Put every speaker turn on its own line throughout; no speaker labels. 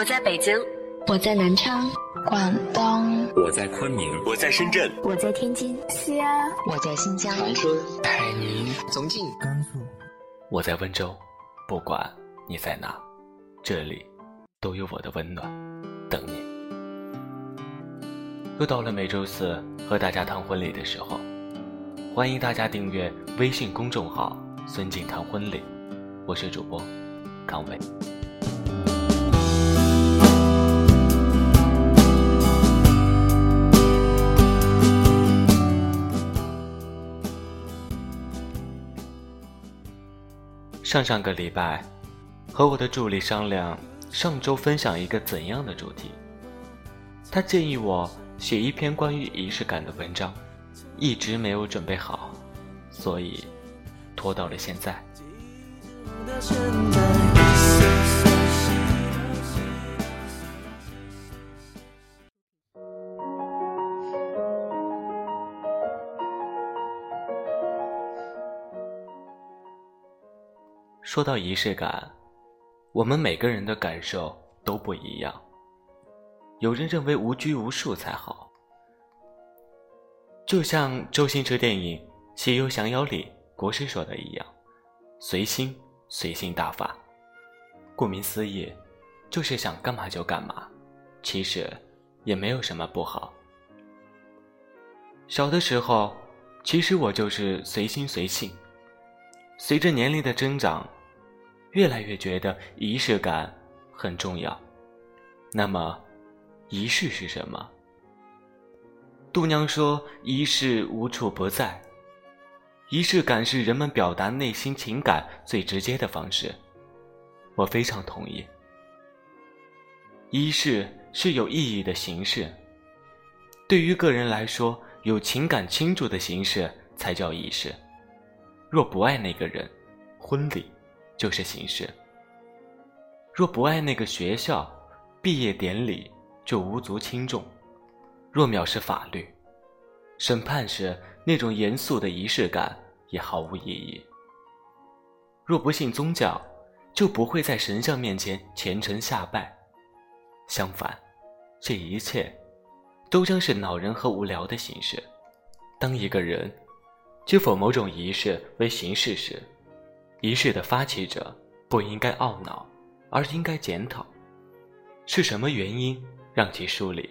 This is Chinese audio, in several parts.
我在北京，
我在南昌，
广东，
我在昆明，
我在深圳，
我在天津，
西安，
我在新疆，
长春，
海宁，
重庆，
甘肃，
我在温州。不管你在哪，这里都有我的温暖等你。又到了每周四和大家谈婚礼的时候，欢迎大家订阅微信公众号“孙静谈婚礼”，我是主播康伟。上上个礼拜，和我的助理商量上周分享一个怎样的主题。他建议我写一篇关于仪式感的文章，一直没有准备好，所以拖到了现在。说到仪式感，我们每个人的感受都不一样。有人认为无拘无束才好，就像周星驰电影《西游降妖》里国师说的一样：“随心，随性大法。”顾名思义，就是想干嘛就干嘛，其实也没有什么不好。小的时候，其实我就是随心随性，随着年龄的增长。越来越觉得仪式感很重要。那么，仪式是什么？度娘说：“仪式无处不在。”仪式感是人们表达内心情感最直接的方式。我非常同意。仪式是有意义的形式。对于个人来说，有情感倾注的形式才叫仪式。若不爱那个人，婚礼。就是形式。若不爱那个学校，毕业典礼就无足轻重；若藐视法律，审判时那种严肃的仪式感也毫无意义。若不信宗教，就不会在神像面前虔诚下拜。相反，这一切都将是恼人和无聊的形式。当一个人接否某种仪式为形式时，仪式的发起者不应该懊恼，而应该检讨，是什么原因让其疏离。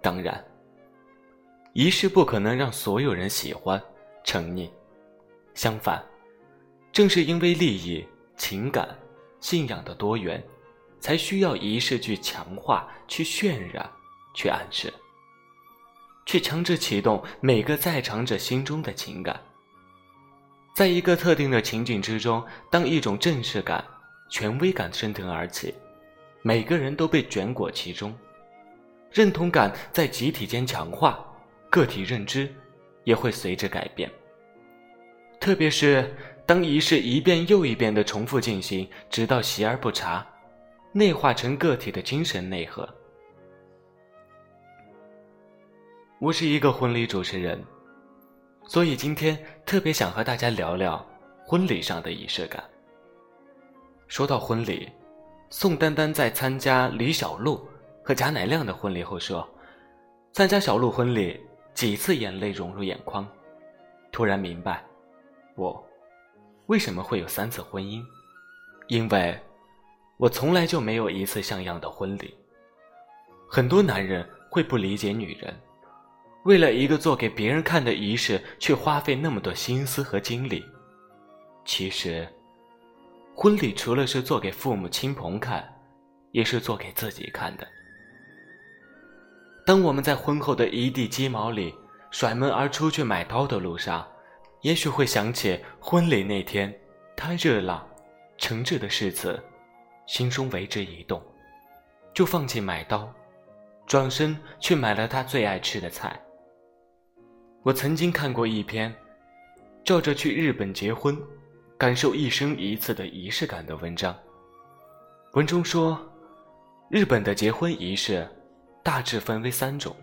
当然，仪式不可能让所有人喜欢、沉溺。相反，正是因为利益、情感、信仰的多元，才需要仪式去强化、去渲染、去暗示，去强制启动每个在场者心中的情感。在一个特定的情景之中，当一种正式感、权威感升腾而起，每个人都被卷裹其中，认同感在集体间强化，个体认知也会随之改变。特别是当仪式一遍又一遍的重复进行，直到习而不察，内化成个体的精神内核。我是一个婚礼主持人。所以今天特别想和大家聊聊婚礼上的仪式感。说到婚礼，宋丹丹在参加李小璐和贾乃亮的婚礼后说：“参加小璐婚礼，几次眼泪融入眼眶，突然明白，我为什么会有三次婚姻，因为我从来就没有一次像样的婚礼。很多男人会不理解女人。”为了一个做给别人看的仪式，却花费那么多心思和精力。其实，婚礼除了是做给父母亲朋看，也是做给自己看的。当我们在婚后的一地鸡毛里甩门而出去买刀的路上，也许会想起婚礼那天他热了、诚挚的誓词，心中为之一动，就放弃买刀，转身去买了他最爱吃的菜。我曾经看过一篇，照着去日本结婚，感受一生一次的仪式感的文章。文中说，日本的结婚仪式大致分为三种：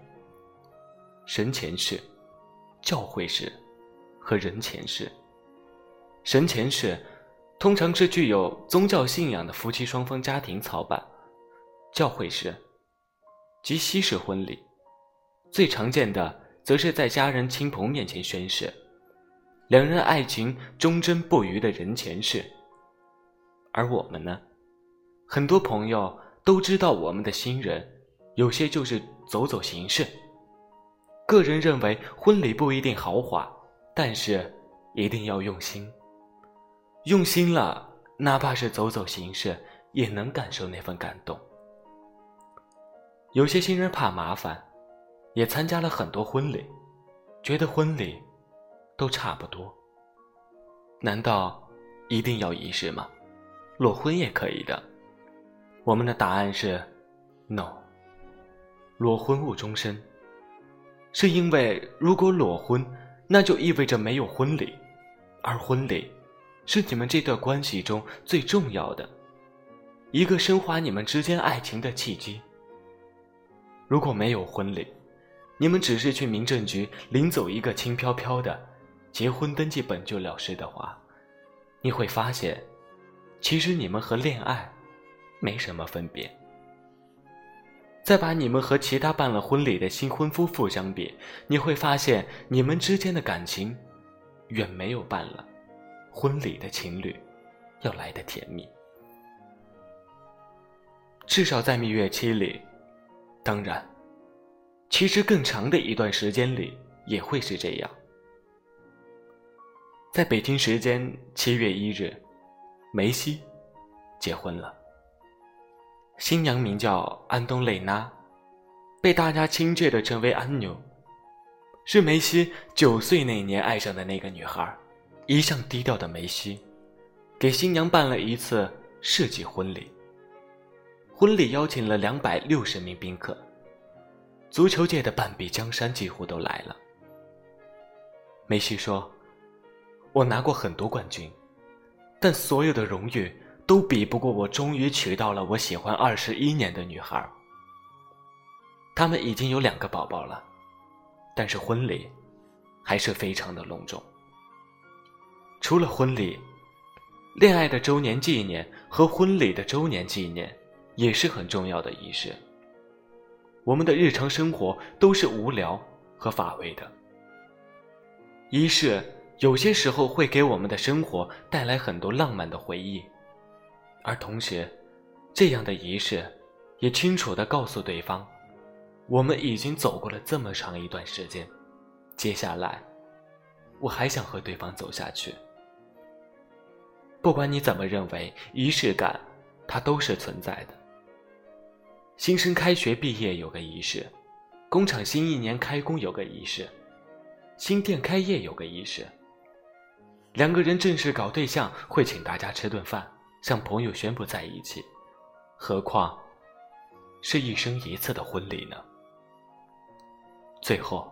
神前式、教会式和人前式。神前式通常是具有宗教信仰的夫妻双方家庭操办，教会式及西式婚礼，最常见的则是在家人亲朋面前宣誓，两人爱情忠贞不渝的人前事。而我们呢，很多朋友都知道，我们的新人有些就是走走形式。个人认为，婚礼不一定豪华，但是一定要用心。用心了，哪怕是走走形式，也能感受那份感动。有些新人怕麻烦，也参加了很多婚礼，觉得婚礼都差不多。难道一定要仪式吗？裸婚也可以的。我们的答案是，no。裸婚误终身，是因为如果裸婚，那就意味着没有婚礼，而婚礼是你们这段关系中最重要的一个升华你们之间爱情的契机。如果没有婚礼，你们只是去民政局领走一个轻飘飘的结婚登记本就了事的话，你会发现，其实你们和恋爱没什么分别。再把你们和其他办了婚礼的新婚夫妇相比，你会发现你们之间的感情远没有办了婚礼的情侣要来的甜蜜。至少在蜜月期里。当然，其实更长的一段时间里也会是这样。在北京时间七月一日，梅西结婚了。新娘名叫安东蕾娜，被大家亲切的称为安妞，是梅西九岁那年爱上的那个女孩。一向低调的梅西，给新娘办了一次世纪婚礼。婚礼邀请了两百六十名宾客，足球界的半壁江山几乎都来了。梅西说：“我拿过很多冠军，但所有的荣誉都比不过我终于娶到了我喜欢二十一年的女孩。他们已经有两个宝宝了，但是婚礼还是非常的隆重。除了婚礼，恋爱的周年纪念和婚礼的周年纪念。”也是很重要的仪式。我们的日常生活都是无聊和乏味的，仪式有些时候会给我们的生活带来很多浪漫的回忆，而同时，这样的仪式也清楚的告诉对方，我们已经走过了这么长一段时间，接下来，我还想和对方走下去。不管你怎么认为，仪式感，它都是存在的。新生开学毕业有个仪式，工厂新一年开工有个仪式，新店开业有个仪式。两个人正式搞对象会请大家吃顿饭，向朋友宣布在一起，何况是一生一次的婚礼呢？最后，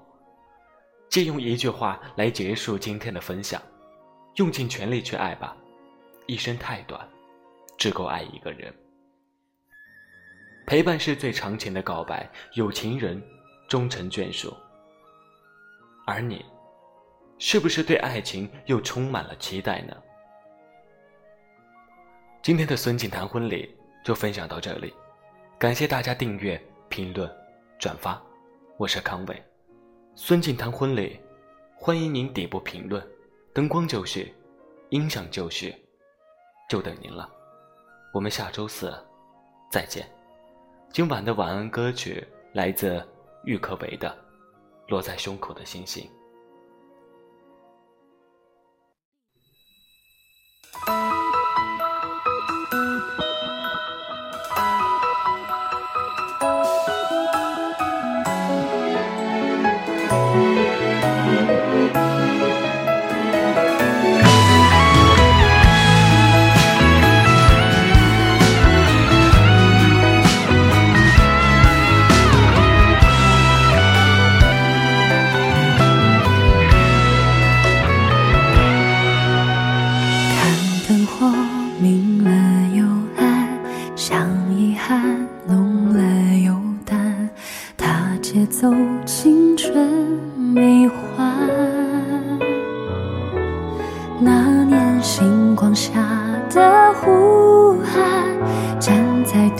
借用一句话来结束今天的分享：用尽全力去爱吧，一生太短，只够爱一个人。陪伴是最长情的告白，有情人终成眷属。而你，是不是对爱情又充满了期待呢？今天的孙锦谈婚礼就分享到这里，感谢大家订阅、评论、转发，我是康伟。孙锦谈婚礼，欢迎您底部评论，灯光就绪，音响就绪，就等您了。我们下周四再见。今晚的晚安歌曲来自郁可唯的《落在胸口的星星》。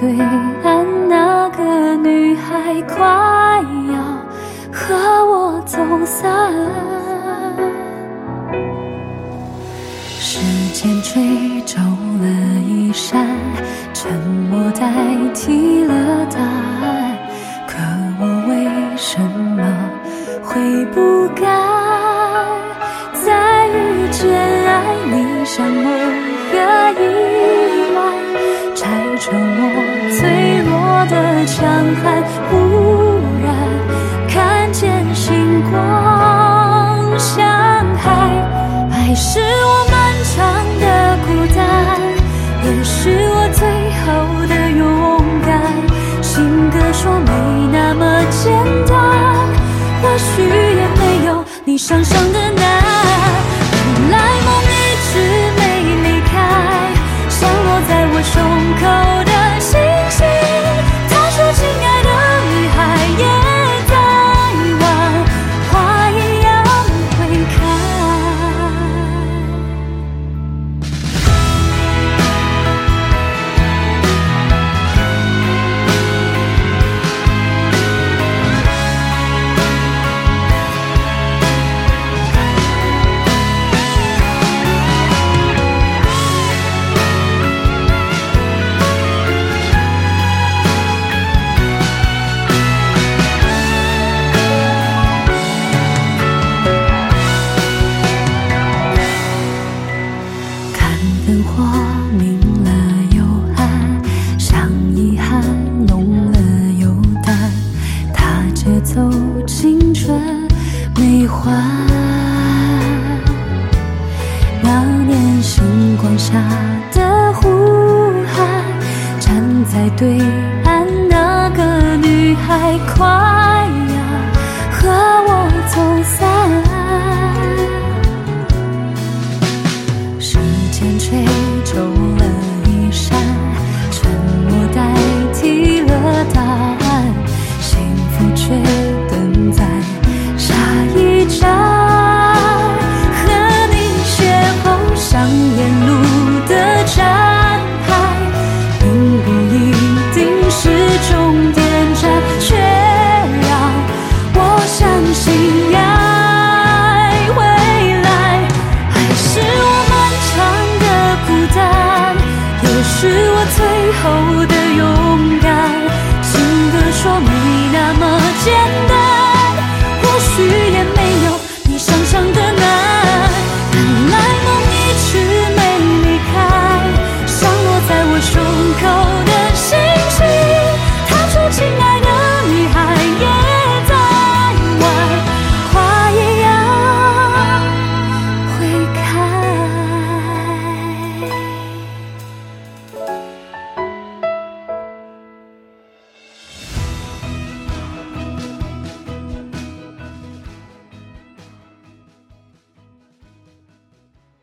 对岸，那个女孩快要和我走散。时间吹皱了衣衫，沉默代替了答案。可我为什么会不甘强悍？忽然看见星光像海，爱是我漫长的孤单，也是我最后的勇敢。情歌说没那么简单，或许也没有你想象的难。